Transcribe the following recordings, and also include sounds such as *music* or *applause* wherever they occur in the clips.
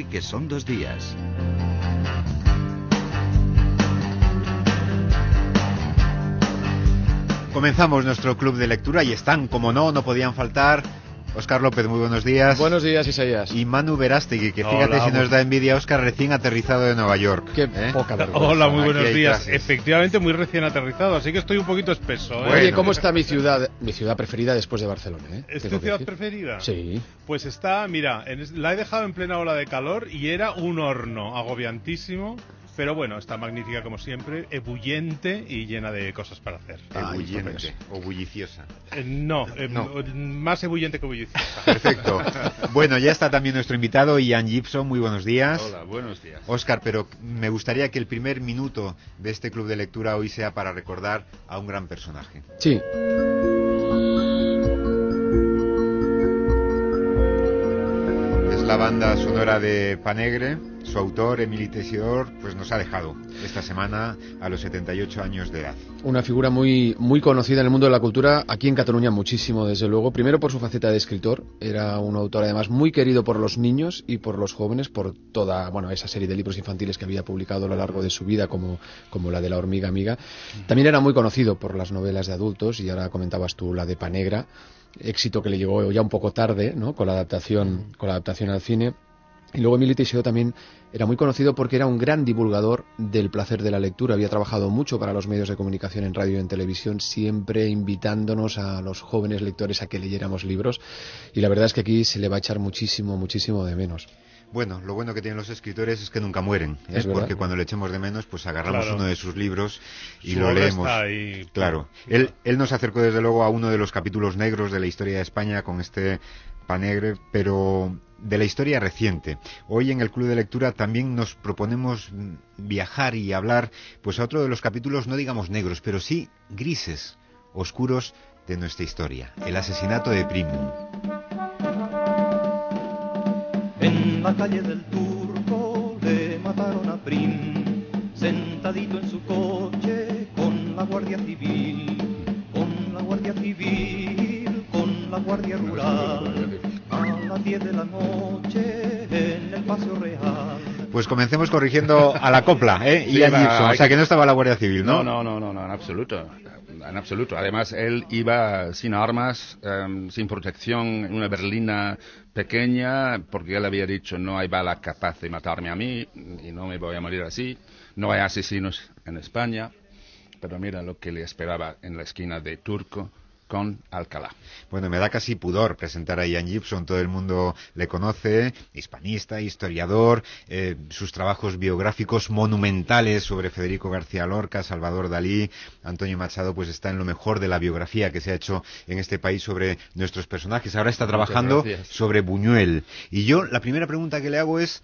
que son dos días. Comenzamos nuestro club de lectura y están, como no, no podían faltar Oscar López, muy buenos días. Buenos días, Isaías. Y Manu Verástegui, que fíjate si nos da envidia, Oscar recién aterrizado de Nueva York. Qué ¿eh? poca vergüenza. Hola, muy buenos días. Efectivamente, muy recién aterrizado, así que estoy un poquito espeso. ¿eh? Oye, ¿cómo está mi ciudad, mi ciudad preferida después de Barcelona? ¿eh? ¿Es tu ciudad preferida? Sí. Pues está, mira, la he dejado en plena ola de calor y era un horno agobiantísimo. Pero bueno, está magnífica como siempre, ebullente y llena de cosas para hacer. Ebullente o bulliciosa. Eh, no, eh, más ebullente que bulliciosa. *laughs* Perfecto. bueno, ya está también nuestro invitado Ian Gibson. Muy buenos días. Hola, buenos días. Oscar, pero me gustaría que el primer minuto de este club de lectura hoy sea para recordar a un gran personaje. Sí. La banda sonora de Panegre su autor, Emily Tesidor, pues nos ha dejado esta semana a los 78 años de edad. Una figura muy, muy conocida en el mundo de la cultura, aquí en Cataluña muchísimo, desde luego. Primero por su faceta de escritor, era un autor además muy querido por los niños y por los jóvenes, por toda bueno, esa serie de libros infantiles que había publicado a lo largo de su vida, como, como la de La hormiga amiga. También era muy conocido por las novelas de adultos, y ahora comentabas tú la de Panegra, éxito que le llegó ya un poco tarde, ¿no? con la adaptación, con la adaptación al cine y luego Emilio Teixeira también era muy conocido porque era un gran divulgador del placer de la lectura. Había trabajado mucho para los medios de comunicación en radio y en televisión, siempre invitándonos a los jóvenes lectores a que leyéramos libros. Y la verdad es que aquí se le va a echar muchísimo, muchísimo de menos. Bueno, lo bueno que tienen los escritores es que nunca mueren, ¿eh? es porque cuando le echemos de menos, pues agarramos uno de sus libros y lo leemos. Claro, él, él nos acercó desde luego a uno de los capítulos negros de la historia de España con este Panegre, pero de la historia reciente. Hoy en el Club de Lectura también nos proponemos viajar y hablar pues a otro de los capítulos, no digamos negros, pero sí grises, oscuros de nuestra historia, el asesinato de Prim. En la calle del Turco le mataron a Prim, sentadito en su coche con la Guardia Civil, con la Guardia Civil, con la Guardia Rural de la noche en el Paseo Real. Pues comencemos corrigiendo a la copla, ¿eh? y a o sea que no estaba la Guardia Civil, ¿no? No, no, no, no, en absoluto. En absoluto. Además, él iba sin armas, em, sin protección, en una berlina pequeña, porque él había dicho no hay bala capaz de matarme a mí y no me voy a morir así. No hay asesinos en España. Pero mira lo que le esperaba en la esquina de Turco con Alcalá. Bueno, me da casi pudor presentar a Ian Gibson, todo el mundo le conoce, hispanista, historiador, eh, sus trabajos biográficos monumentales sobre Federico García Lorca, Salvador Dalí, Antonio Machado, pues está en lo mejor de la biografía que se ha hecho en este país sobre nuestros personajes. Ahora está trabajando sobre Buñuel. Y yo, la primera pregunta que le hago es,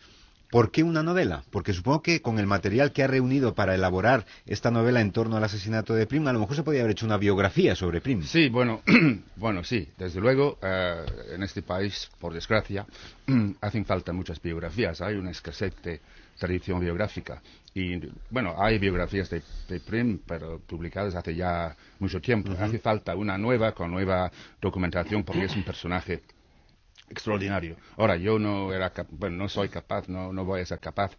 ¿Por qué una novela? Porque supongo que con el material que ha reunido para elaborar esta novela en torno al asesinato de Prim, a lo mejor se podría haber hecho una biografía sobre Prim. Sí, bueno, *clears throat* bueno, sí, desde luego, eh, en este país, por desgracia, *clears throat* hacen falta muchas biografías. Hay una escasez de tradición biográfica. Y, bueno, hay biografías de, Prim, pero publicadas hace ya mucho tiempo. Hace falta una nueva, con nueva documentación, porque es un personaje extraordinario. Ahora, yo no era bueno, no soy capaz, no, no voy a ser capaz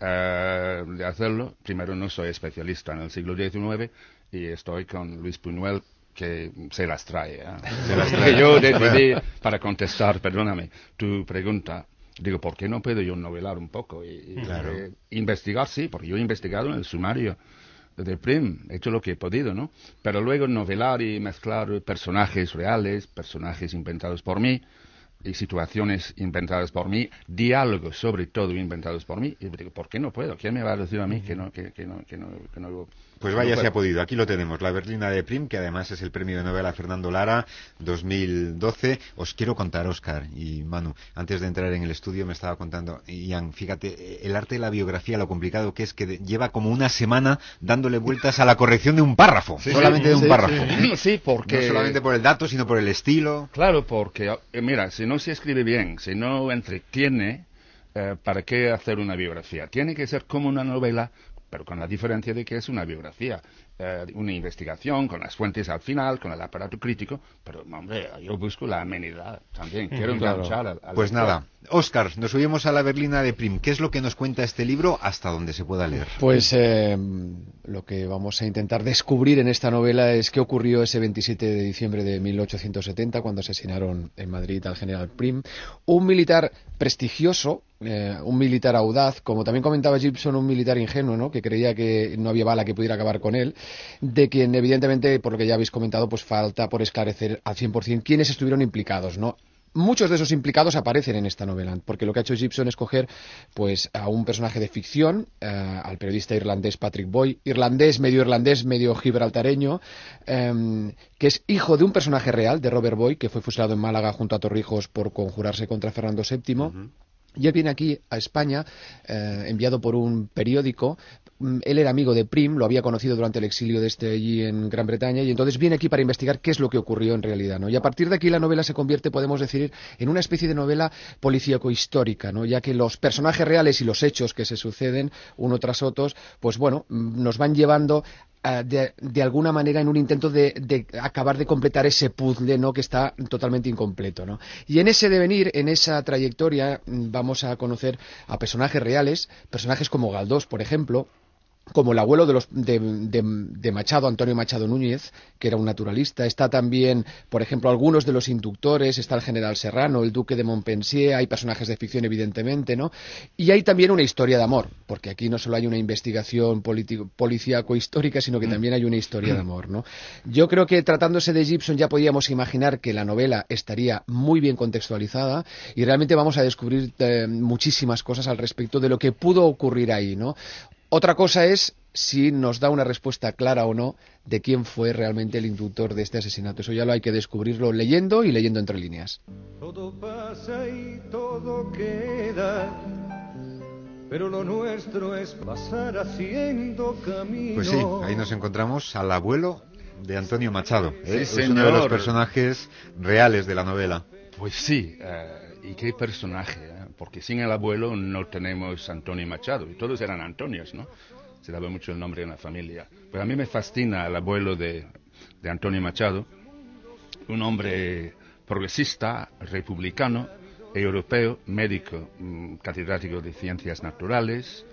eh, de hacerlo. Primero, no soy especialista en el siglo XIX y estoy con Luis Buñuel que se las trae. ¿eh? Se las trae. *laughs* yo decidí, para contestar, perdóname, tu pregunta, digo, ¿por qué no puedo yo novelar un poco? Y, eh, investigar, sí, porque yo he investigado en el sumario de Prim, he hecho lo que he podido, ¿no? Pero luego novelar y mezclar personajes reales, personajes inventados por mí, y situaciones inventadas por mí, diálogos sobre todo inventados por mí, y digo, ¿por qué no puedo? ¿Quién me va a decir a mí que no, que, que no, que no, que no pues vaya, se ha podido. Aquí lo tenemos, la Berlina de Prim, que además es el premio de novela Fernando Lara 2012. Os quiero contar, Oscar y Manu, antes de entrar en el estudio me estaba contando, Ian, fíjate, el arte de la biografía, lo complicado que es que lleva como una semana dándole vueltas a la corrección de un párrafo, solamente de un párrafo. Sí, porque... No solamente por el dato, sino por el estilo. Claro, porque, eh, mira, si no se escribe bien, si no entretiene, eh, ¿para qué hacer una biografía? Tiene que ser como una novela pero con la diferencia de que es una biografía, eh, una investigación con las fuentes al final, con el aparato crítico, pero hombre, yo busco la amenidad también, quiero enganchar al, al Pues lector. nada, Oscar, nos subimos a la berlina de Prim. ¿Qué es lo que nos cuenta este libro hasta donde se pueda leer? Pues eh, lo que vamos a intentar descubrir en esta novela es qué ocurrió ese 27 de diciembre de 1870 cuando asesinaron en Madrid al general Prim, un militar prestigioso, eh, un militar audaz, como también comentaba Gibson, un militar ingenuo, ¿no? que creía que no había bala que pudiera acabar con él, de quien evidentemente, por lo que ya habéis comentado, pues falta por esclarecer al 100% quiénes estuvieron implicados, ¿no? Muchos de esos implicados aparecen en esta novela, porque lo que ha hecho Gibson es coger pues, a un personaje de ficción, eh, al periodista irlandés Patrick Boy, irlandés, medio irlandés, medio gibraltareño, em, que es hijo de un personaje real, de Robert Boy, que fue fusilado en Málaga junto a Torrijos por conjurarse contra Fernando VII. Y él viene aquí a España, eh, enviado por un periódico. Mm, Él era amigo de Prim, lo había conocido durante el exilio de este allí en Gran Bretaña, y entonces viene aquí para investigar qué es lo que ocurrió en realidad. ¿no? Y a partir de aquí la novela se convierte, podemos decir, en una especie de novela policíaco-histórica, ¿no? ya que los personajes reales y los hechos que se suceden uno tras otros, pues bueno, mm, nos van llevando de, de alguna manera en un intento de, de acabar de completar ese puzzle ¿no? que está totalmente incompleto. ¿no? Y en ese devenir, en esa trayectoria, mm, vamos a conocer a personajes reales, personajes como Galdós, por ejemplo, como el abuelo de, los, de, de- de Machado, Antonio Machado Núñez, que era un naturalista. Está también, por ejemplo, algunos de los inductores, está el general Serrano, el duque de Montpensier, hay personajes de ficción, evidentemente, ¿no? Y hay también una historia de amor, porque aquí no solo hay una investigación policíaco-histórica, sino que también hay una historia de amor, ¿no? Yo creo que tratándose de Gibson ya podíamos imaginar que la novela estaría muy bien contextualizada y realmente vamos a descubrir eh, muchísimas cosas al respecto de lo que pudo ocurrir ahí, ¿no? Otra cosa es si nos da una respuesta clara o no de quién fue realmente el inductor de este asesinato. Eso ya lo hay que descubrirlo leyendo y leyendo entre líneas. Todo pasa y todo queda, pero lo nuestro es pasar haciendo camino. Pues sí, ahí nos encontramos al abuelo de Antonio Machado. ¿eh? Sí, es uno de los personajes reales de la novela. Pues sí, eh, y qué personaje, ¿eh? porque sin el abuelo no tenemos Antonio Machado, y todos eran Antonios, ¿no? Se daba mucho el nombre en la familia. Pero a mí me fascina el abuelo de, de Antonio Machado, un hombre progresista, republicano, europeo, médico, mm, catedrático de ciencias naturales,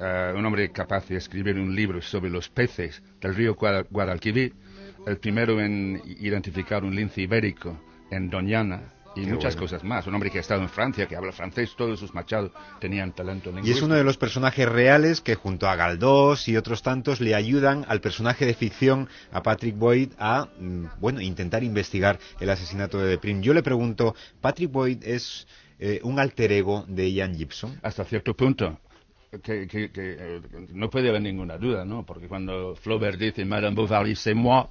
eh, un hombre capaz de escribir un libro sobre los peces del río Guada- Guadalquivir, el primero en identificar un lince ibérico en Doñana y Qué muchas bueno. cosas más. Un hombre que ha estado en Francia, que habla francés, todos sus machados tenían talento Y es lingüístico. uno de los personajes reales que junto a Galdós y otros tantos le ayudan al personaje de ficción, a Patrick Boyd, a mm, bueno intentar investigar el asesinato de Prim. Yo le pregunto, ¿Patrick Boyd es eh, un alter ego de Ian Gibson? hasta cierto punto. Que, que- que, eh, no puede haber ninguna duda, ¿no? Porque cuando Flaubert dice Madame Bovary, c'est moi,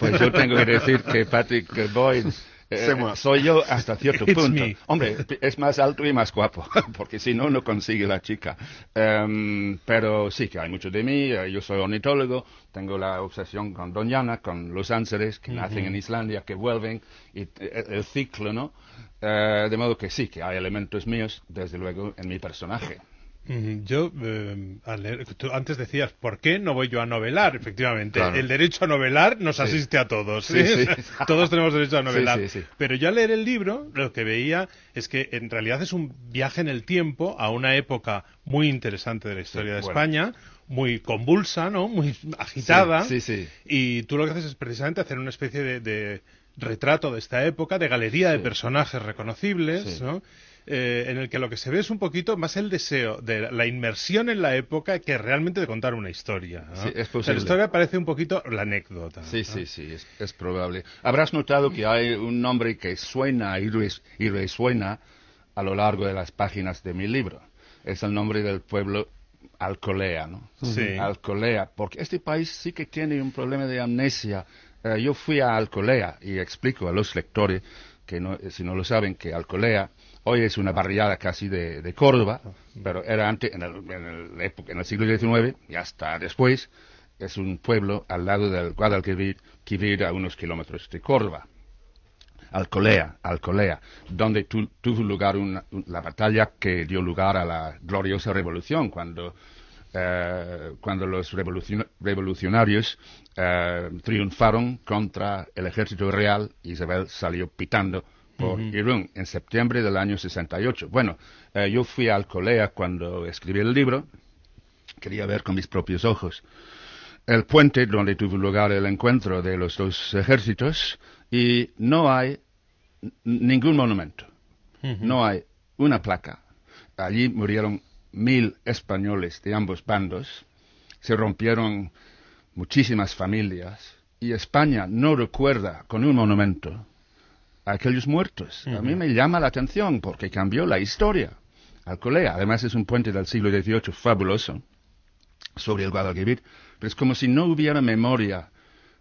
pues yo tengo que decir que Patrick Boyd eh, soy yo hasta cierto *laughs* punto. me. Hombre, es más alto y más guapo, *laughs* porque si no, no consigue la chica. Em, pero sí que hay mucho de mí, eh, yo soy ornitólogo, tengo la obsesión con Doñana, con los ángeles que nacen en Islandia, que vuelven, y eh, el ciclo, ¿no? Eh, de modo que sí, que hay elementos míos, desde luego, en mi personaje. Mm, Yo, eh, al leer- tú antes decías, ¿por qué no voy yo a novelar? Efectivamente, Claro. el derecho a novelar nos asiste a todos. Sí, sí. *laughs* todos tenemos derecho a novelar. Pero yo al leer el libro, lo que veía es que en realidad es un viaje en el tiempo a una época muy interesante de la historia de bueno. España, muy convulsa, ¿no? Muy agitada. Sí, sí, sí. Y tú lo que haces es precisamente hacer una especie de, de retrato de esta época, de galería de personajes reconocibles. ¿no? Eh, en el que lo que se ve es un poquito más el deseo de la inmersión en la época que realmente de contar una historia. ¿no? Sí, es O sea, posible. la historia parece un poquito la anécdota. Sí, ¿no? sí, sí, es, es probable. Habrás notado que hay un nombre que suena y, res- y resuena a lo largo de las páginas de mi libro. Es el nombre del pueblo Alcolea, ¿no? Sí. Alcolea, porque este país sí que tiene un problema de amnesia. Eh, yo fui a Alcolea y explico a los lectores que no, eh, si no lo saben que Alcolea hoy es una barriada casi de, de Córdoba, pero era antes, en el, en el en el siglo XIX y hasta después, es un pueblo al lado del Guadalquivir, Quivir, a unos kilómetros de Córdoba. Alcolea, Alcolea, donde tu- tuvo lugar una- un- la batalla que dio lugar a la gloriosa revolución, cuando eh, cuando los revolucion- revolucionarios eh, triunfaron contra el ejército real, Isabel salió pitando por Irún en septiembre del año 68. Bueno, eh, yo fui a Alcolea cuando escribí el libro, quería ver con mis propios ojos el puente donde tuvo lugar el encuentro de los dos ejércitos y no hay ningún monumento, no hay una placa. Allí murieron mil españoles de ambos bandos, se rompieron muchísimas familias y España no recuerda con un monumento a aquellos muertos. A mí me llama la atención porque cambió la historia. Alcolea, además es un puente del siglo XVIII fabuloso sobre el Guadalquivir, pero es como si no hubiera memoria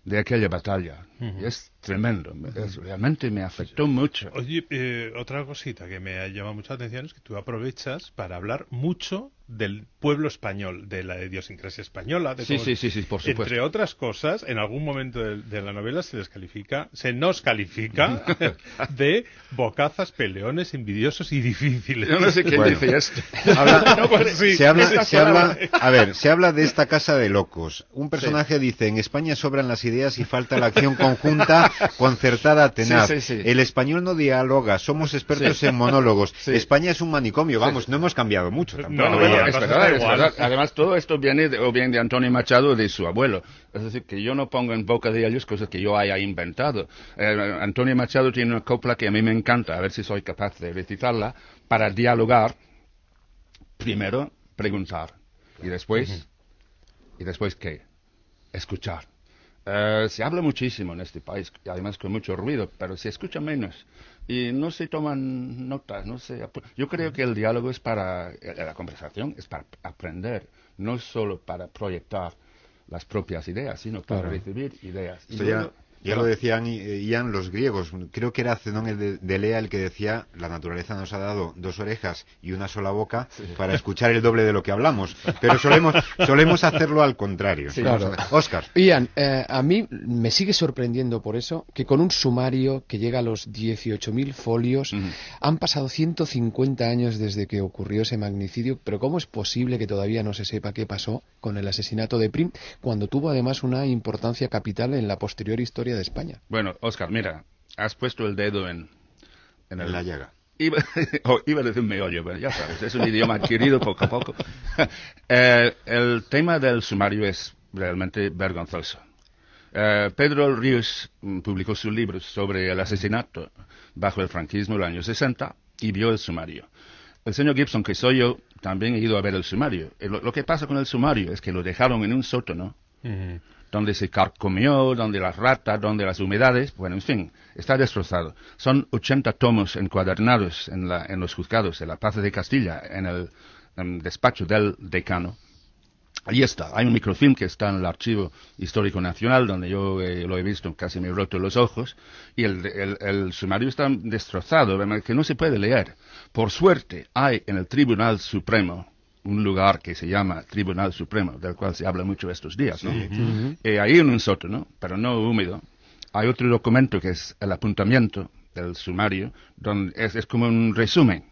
de aquella batalla. Y es tremendo, es- realmente me afectó mucho. Oye, eh, otra cosita que me llama mucha atención es que tú aprovechas para hablar mucho del pueblo español, de la idiosincrasia española. De Sí, cómo- sí, sí, sí, por supuesto. Entre otras cosas, en algún momento de, de la novela se les califica, se nos califica *laughs* de bocazas, peleones, envidiosos y difíciles. Yo no sé quién Bueno. dice esto. *laughs* Habla- No, pues sí. se habla, se habla, a ver, se habla de esta casa de locos. Un personaje dice, en España sobran las ideas y falta la acción conjunta, concertada, tenaz. Sí, sí, sí. El español no dialoga, somos expertos Sí. en monólogos. *laughs* Sí. España es un manicomio, vamos, no hemos cambiado mucho tampoco. No, Bueno, es verdad, es verdad. Además, todo esto viene de, o bien de Antonio Machado o de su abuelo. Es decir, que yo no pongo en boca de ellos cosas que yo haya inventado. Eh, Antonio Machado tiene una copla que a mí me encanta, a ver si soy capaz de recitarla, para dialogar. Primero, preguntar. Y después, ¿y después qué? Escuchar. Eh, se habla muchísimo en este país, y además con mucho ruido, pero se escucha menos. Y no se toman notas, no se... ap- Yo creo que el diálogo es para... eh, La conversación es para aprender, no solo para proyectar las propias ideas, sino para Claro. recibir ideas. Y ya, ya lo decían eh, Ian los griegos. Creo que era Zenón el de, de Lea el que decía, la naturaleza nos ha dado dos orejas y una sola boca para escuchar el doble de lo que hablamos. Pero solemos, solemos hacerlo al contrario. Sí, Claro. Oscar. Ian, eh, a mí me sigue sorprendiendo por eso que con un sumario que llega a los 18.000 folios han pasado 150 años desde que ocurrió ese magnicidio, pero ¿cómo es posible que todavía no se sepa qué pasó con el asesinato de Prim cuando tuvo además una importancia capital en la posterior historia de España? Bueno, Oscar, mira, has puesto el dedo en, en En la llaga. Iba, *laughs* oh, iba a decir meollo, pero ya sabes, es un idioma adquirido poco a poco. *laughs* Eh, el tema del sumario es realmente vergonzoso. Eh, Pedro Ríos mm, publicó su libro sobre el asesinato bajo el franquismo en el año 60 y vio el sumario. El señor Gibson, que soy yo, también he ido a ver el sumario. Eh, Lo, lo que pasa con el sumario es que lo dejaron en un sótano Ujú. Donde se carcomió, donde las ratas, donde las humedades, bueno, en fin, está destrozado. Son 80 tomos encuadernados en, los juzgados de la Paz de Castilla, en el despacho del decano. Ahí está, hay un microfilm que está en el Archivo Histórico Nacional, donde yo eh, lo he visto, casi me he roto los ojos, y el, el- el sumario está destrozado, que no se puede leer. Por suerte, hay en el Tribunal Supremo un lugar que se llama Tribunal Supremo, del cual se habla mucho estos días, ¿no? Eh, ahí en un sótano, pero no húmedo, hay otro documento que es el apuntamiento del sumario, donde es, es como un resumen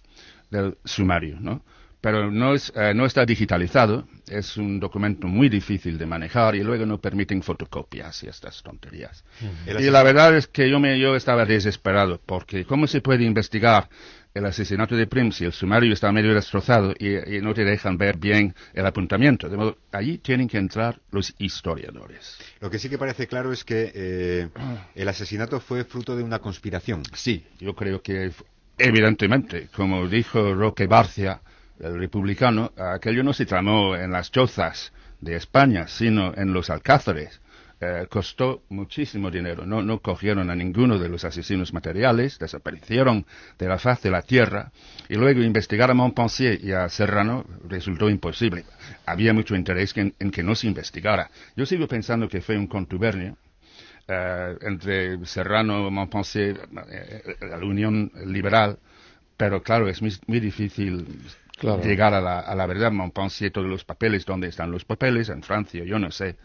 del sumario, ¿no? Pero no, es, eh, no está digitalizado, es un documento muy difícil de manejar y luego no permiten fotocopias y estas tonterías. El Y la verdad es que yo, me, yo estaba desesperado, porque ¿cómo se puede investigar el asesinato de Prim si el sumario está medio destrozado y, y no te dejan ver bien el apuntamiento? De modo, allí tienen que entrar los historiadores. Lo que sí que parece claro es que eh, el asesinato fue fruto de una conspiración. Sí, yo creo que evidentemente, como dijo Roque Barcia, el republicano, aquello no se tramó en las chozas de España, sino en los alcázares. Eh, costó muchísimo dinero. No, no cogieron a ninguno de los asesinos materiales, desaparecieron de la faz de la tierra y luego investigar a Montpensier y a Serrano resultó imposible. Había mucho interés en, que no se investigara. Yo sigo pensando que fue un contubernio eh, entre Serrano, Montpensier, eh, la Unión Liberal, pero claro, es muy difícil Llegar a la, a la verdad. Montpensier, todos los papeles, ¿dónde están los papeles? En Francia, yo no sé.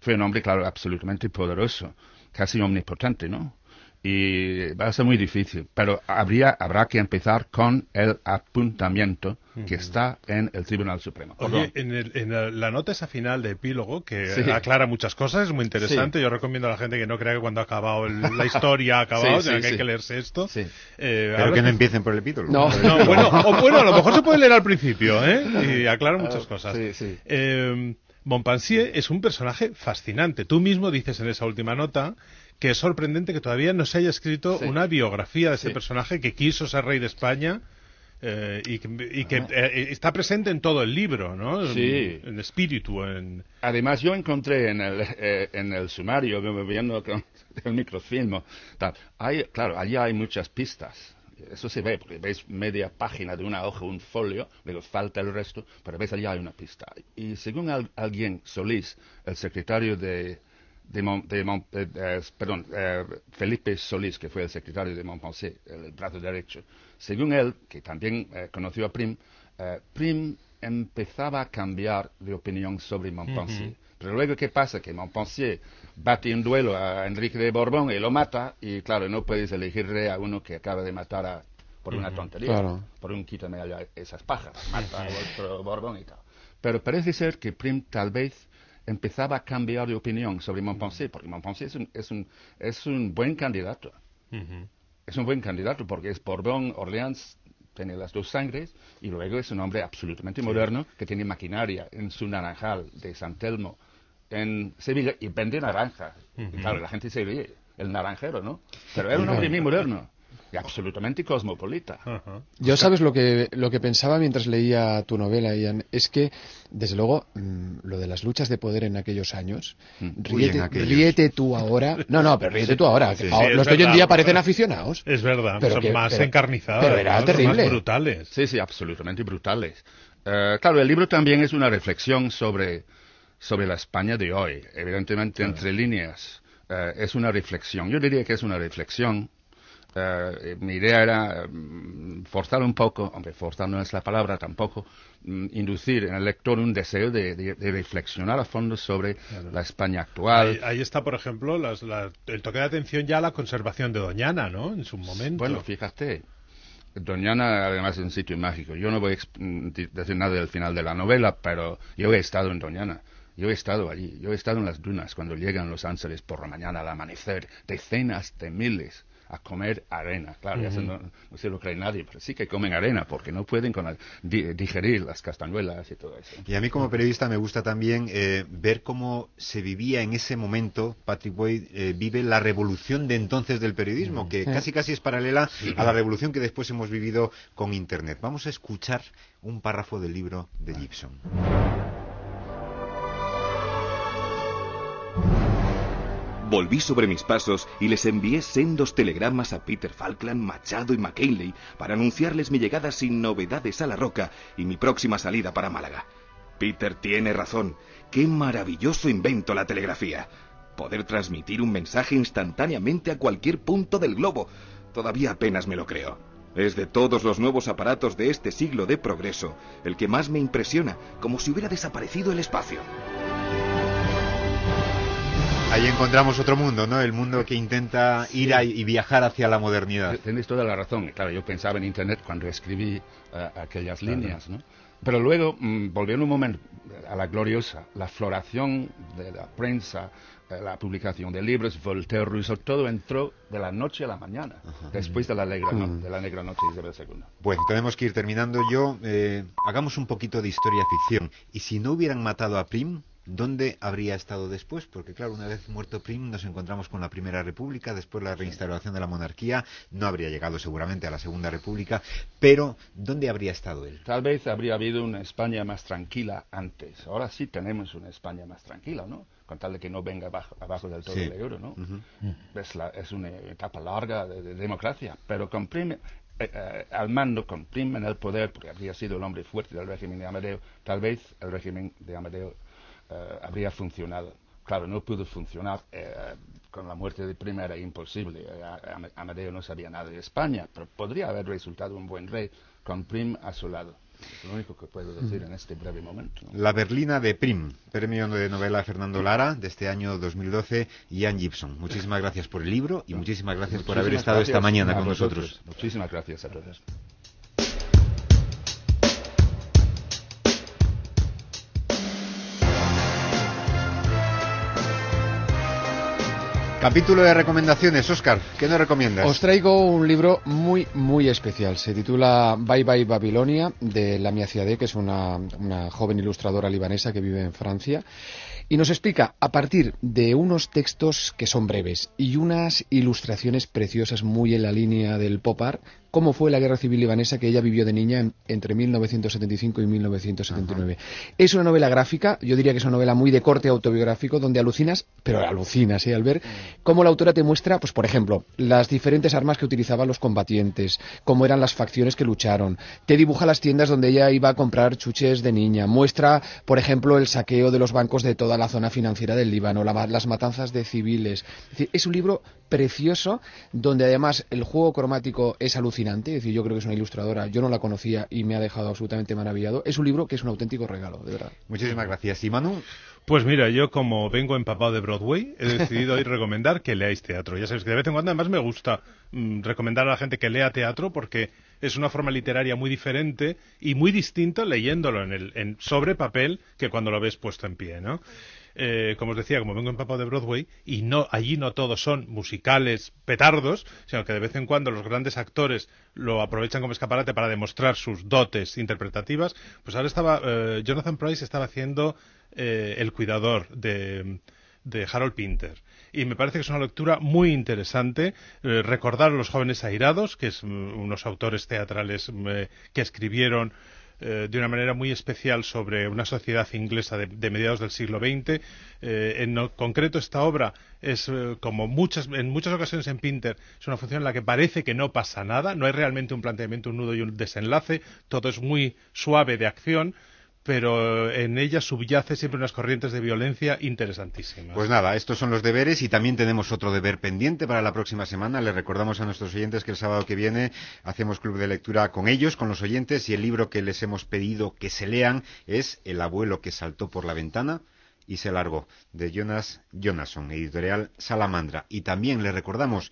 Fue un hombre, claro, absolutamente poderoso, casi omnipotente, ¿no? Y va a ser muy difícil, pero habría, habrá que empezar con el apuntamiento que está en el Tribunal Supremo. Oye, en, el- en la, la nota esa final de epílogo, que aclara muchas cosas, es muy interesante. Yo recomiendo a la gente que no crea que cuando ha acabado el- la historia ha acabado, Sí, sí, que hay sí. que leerse esto. Sí. Eh, Pero que no empiecen por el epílogo. No. *laughs* No, bueno, o bueno, a lo mejor se puede leer al principio, ¿eh? Y aclara muchas cosas. sí, sí. Eh, Montpensier es un personaje fascinante. Tú mismo dices en esa última nota que es sorprendente que todavía no se haya escrito Sí. una biografía de ese Sí. personaje que quiso ser rey de España eh, y que, y que, eh, está presente en todo el libro, ¿no? Sí. En, en espíritu, en... Además, yo encontré en el, eh, en el sumario, viendo con *laughs* el microfilm, tal, hay, claro, allí hay muchas pistas. Eso se ve, porque ves media página de una hoja, un folio, luego falta el resto, pero ves allí hay una pista. Y según al- alguien, Solís, el secretario de, de, Mon- de Mon- eh, eh, perdón, eh, Felipe Solís, que fue el secretario de Montpensier, el brazo derecho, según él, que también eh, conoció a Prim, Prim empezaba a cambiar de opinión sobre Montpensier. Pero luego, ¿qué pasa? Que Montpensier bate un duelo a Enrique de Borbón y lo mata, y claro, no puedes elegir rey a uno que acaba de matar a, por una tontería, Claro. por un quítame esas pajas, mata a otro Borbón y tal. Pero parece ser que Prim tal vez empezaba a cambiar de opinión sobre Montpensier, porque Montpensier es un, es un, es un buen candidato. Es un buen candidato porque es Borbón, Orleans, tiene las dos sangres, y luego es un hombre absolutamente moderno que tiene maquinaria en su naranjal de San Telmo en Sevilla y vende naranjas. Claro, la gente se ríe, el naranjero, ¿no? Pero era un hombre muy *laughs* moderno absolutamente cosmopolita. Yo sabes lo que, lo que pensaba mientras leía tu novela, Ian, es que, desde luego, mm, lo de las luchas de poder en aquellos años, Uy, ríete, en aquellos. ríete tú ahora. No, no, pero ríete tú ahora. que Sí, ahora- sí, es los de hoy en día parecen aficionados. Es verdad, Pero son que- más pero- encarnizadas, pero era ¿no? Son terrible. más brutales. Sí, sí, absolutamente brutales. Eh, claro, el libro también es una reflexión sobre, sobre la España de hoy. Evidentemente, entre líneas, eh, es una reflexión. Yo diría que es una reflexión. Eh, mi idea era mm, forzar un poco, hombre, forzar no es la palabra tampoco, mm, inducir en el lector un deseo de, de- de reflexionar a fondo sobre la España actual. Ahí, ahí está, por ejemplo, las- el toque de atención ya a la conservación de Doñana, ¿no? En su momento. Bueno, fíjate, Doñana además es un sitio mágico. Yo no voy a mm, decir nada del final de la novela, pero yo he estado en Doñana. Yo he estado allí, yo he estado en las dunas cuando llegan los ángeles por la mañana al amanecer, decenas de miles a comer arena. Claro, eso no, no se lo cree nadie, pero sí que comen arena porque no pueden con la- di- digerir las castañuelas y todo eso. Y a mí como periodista me gusta también eh, ver cómo se vivía en ese momento, Patrick Boyd eh, vive la revolución de entonces del periodismo, que casi casi es paralela a la revolución que después hemos vivido con Internet. Vamos a escuchar un párrafo del libro de Gibson. Volví sobre mis pasos y les envié sendos telegramas a Peter Falkland, Machado y McKinley para anunciarles mi llegada sin novedades a la roca y mi próxima salida para Málaga. Peter tiene razón. Qué maravilloso invento la telegrafía. Poder transmitir un mensaje instantáneamente a cualquier punto del globo. Todavía apenas me lo creo. Es de todos los nuevos aparatos de este siglo de progreso el que más me impresiona, como si hubiera desaparecido el espacio. Ahí encontramos otro mundo, ¿no? El mundo que intenta ir a- y viajar hacia la modernidad. Tenéis toda la razón. Claro, yo pensaba en Internet cuando escribí eh, aquellas líneas, ¿no? Pero luego, mm, volviendo un momento a la gloriosa, la floración de la prensa, eh, la publicación de libros, Voltaire, Rousseau, todo entró de la noche a la mañana, después de la, negra, no- de la negra noche de Isabel II. Bueno, tenemos que ir terminando. Yo, eh, hagamos un poquito de historia ficción. Y si no hubieran matado a Prim, ¿dónde habría estado después? Porque claro, una vez muerto Prim nos encontramos con la Primera República, después la reinstauración de la monarquía, no habría llegado seguramente a la Segunda República, pero ¿dónde habría estado él? Tal vez habría habido una España más tranquila antes. Ahora sí tenemos una España más tranquila, ¿no? Con tal de que no venga abajo, abajo del todo Sí. el euro, ¿no? es, la- es una etapa larga de, de democracia, pero con Prim eh, eh, al mando, con Prim en el poder, porque habría sido el hombre fuerte del régimen de Amadeo, tal vez el régimen de Amadeo eh, habría funcionado. Claro, no pudo funcionar. eh, con la muerte de Prim era imposible. eh, Am- Amadeo no sabía nada de España, pero podría haber resultado un buen rey con Prim a su lado. Es lo único que puedo decir en este breve momento. ¿no? La Berlina de Prim, premio de novela Fernando Lara de este año 2012, Ian Gibson. Muchísimas gracias por el libro y muchísimas gracias por haber estado esta mañana con nosotros. Muchísimas gracias a todos. Capítulo de recomendaciones, Oscar, ¿qué nos recomiendas? Os traigo un libro muy, muy especial. Se titula Bye Bye Babilonia, de Lamia Ziadeh, que es una, una joven ilustradora libanesa que vive en Francia. Y nos explica, a partir de unos textos que son breves y unas ilustraciones preciosas muy en la línea del pop art, cómo fue la guerra civil libanesa que ella vivió de niña en- entre 1975 y 1979. Es una novela gráfica, yo diría que es una novela muy de corte autobiográfico, donde alucinas, pero alucinas, ¿eh? al ver cómo la autora te muestra, pues por ejemplo, las diferentes armas que utilizaban los combatientes, cómo eran las facciones que lucharon, te dibuja las tiendas donde ella iba a comprar chuches de niña, muestra, por ejemplo, el saqueo de los bancos de toda la zona financiera del Líbano, la las matanzas de civiles. Es, decir, es un libro precioso donde además el juego cromático es alucinante, es decir, yo creo que es una ilustradora, yo no la conocía y me ha dejado absolutamente maravillado. Es un libro que es un auténtico regalo, de verdad. Muchísimas gracias. ¿Y Manu? Pues mira, yo como vengo empapado de Broadway, he decidido hoy *laughs* recomendar que leáis teatro. Ya sabéis que de vez en cuando además me gusta mm, recomendar a la gente que lea teatro porque es una forma literaria muy diferente y muy distinta leyéndolo en el, en, sobre papel que cuando lo ves puesto en pie, ¿no? Eh, como os decía, como vengo empapado de Broadway, y no allí no todos son musicales petardos, sino que de vez en cuando los grandes actores lo aprovechan como escaparate para demostrar sus dotes interpretativas, pues ahora estaba, eh, Jonathan Price estaba haciendo eh, El cuidador de, de Harold Pinter. Y me parece que es una lectura muy interesante. eh, recordar a los jóvenes airados, que es mm, unos autores teatrales eh, que escribieron eh, de una manera muy especial sobre una sociedad inglesa de, de mediados del siglo XX. Eh, en concreto, esta obra es, eh, como muchas, en muchas ocasiones en Pinter, es una función en la que parece que no pasa nada, no hay realmente un planteamiento, un nudo y un desenlace, todo es muy suave de acción, pero en ella subyace siempre unas corrientes de violencia interesantísimas. Pues nada, estos son los deberes y también tenemos otro deber pendiente para la próxima semana. Les recordamos a nuestros oyentes que el sábado que viene hacemos club de lectura con ellos, con los oyentes, y el libro que les hemos pedido que se lean es El abuelo que saltó por la ventana y se largó, de Jonas Jonasson, editorial Salamandra. Y también les recordamos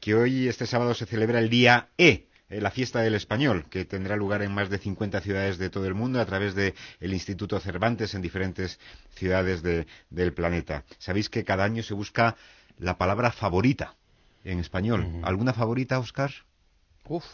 que hoy, este sábado, se celebra el día E, eh, la fiesta del español, que tendrá lugar en más de 50 ciudades de todo el mundo a través del Instituto Cervantes en diferentes ciudades de- del planeta. Sabéis que cada año se busca la palabra favorita en español. ¿Alguna favorita, Oscar? Uf.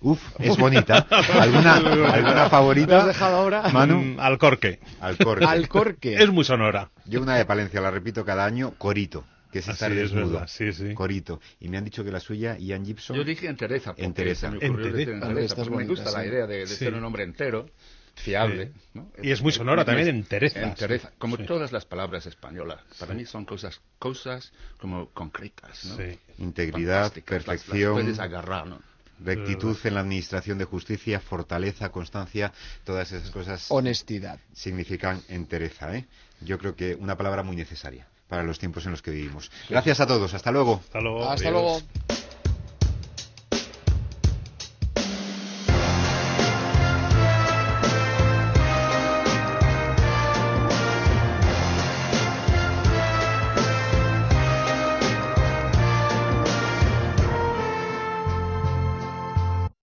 Uf, es bonita. ¿Alguna, *laughs* alguna favorita? ¿Me has dejado ahora? Manu, Mm, Alcorque. Alcorque. Alcorque. Es muy sonora. Yo una de Palencia la repito cada año, Corito, que es estar Así es desnudo. verdad, sí, sí. Corito. Y me han dicho que la suya, Ian Gibson. Yo dije entereza. Entereza. Entereza. Me gusta la idea de, de Sí. ser un hombre entero, fiable. Sí. ¿no? Y es muy sonora también, entereza. Entereza, como Sí. todas las palabras españolas. Para mí son cosas, cosas como concretas. ¿no? Sí. Integridad, las- las perfección, puedes agarrar, ¿no? rectitud en la administración de justicia, fortaleza, constancia, todas esas cosas Honestidad. significan entereza. ¿eh? Yo creo que una palabra muy necesaria para los tiempos en los que vivimos. Gracias a todos. Hasta luego. Hasta luego. Hasta Adiós. luego.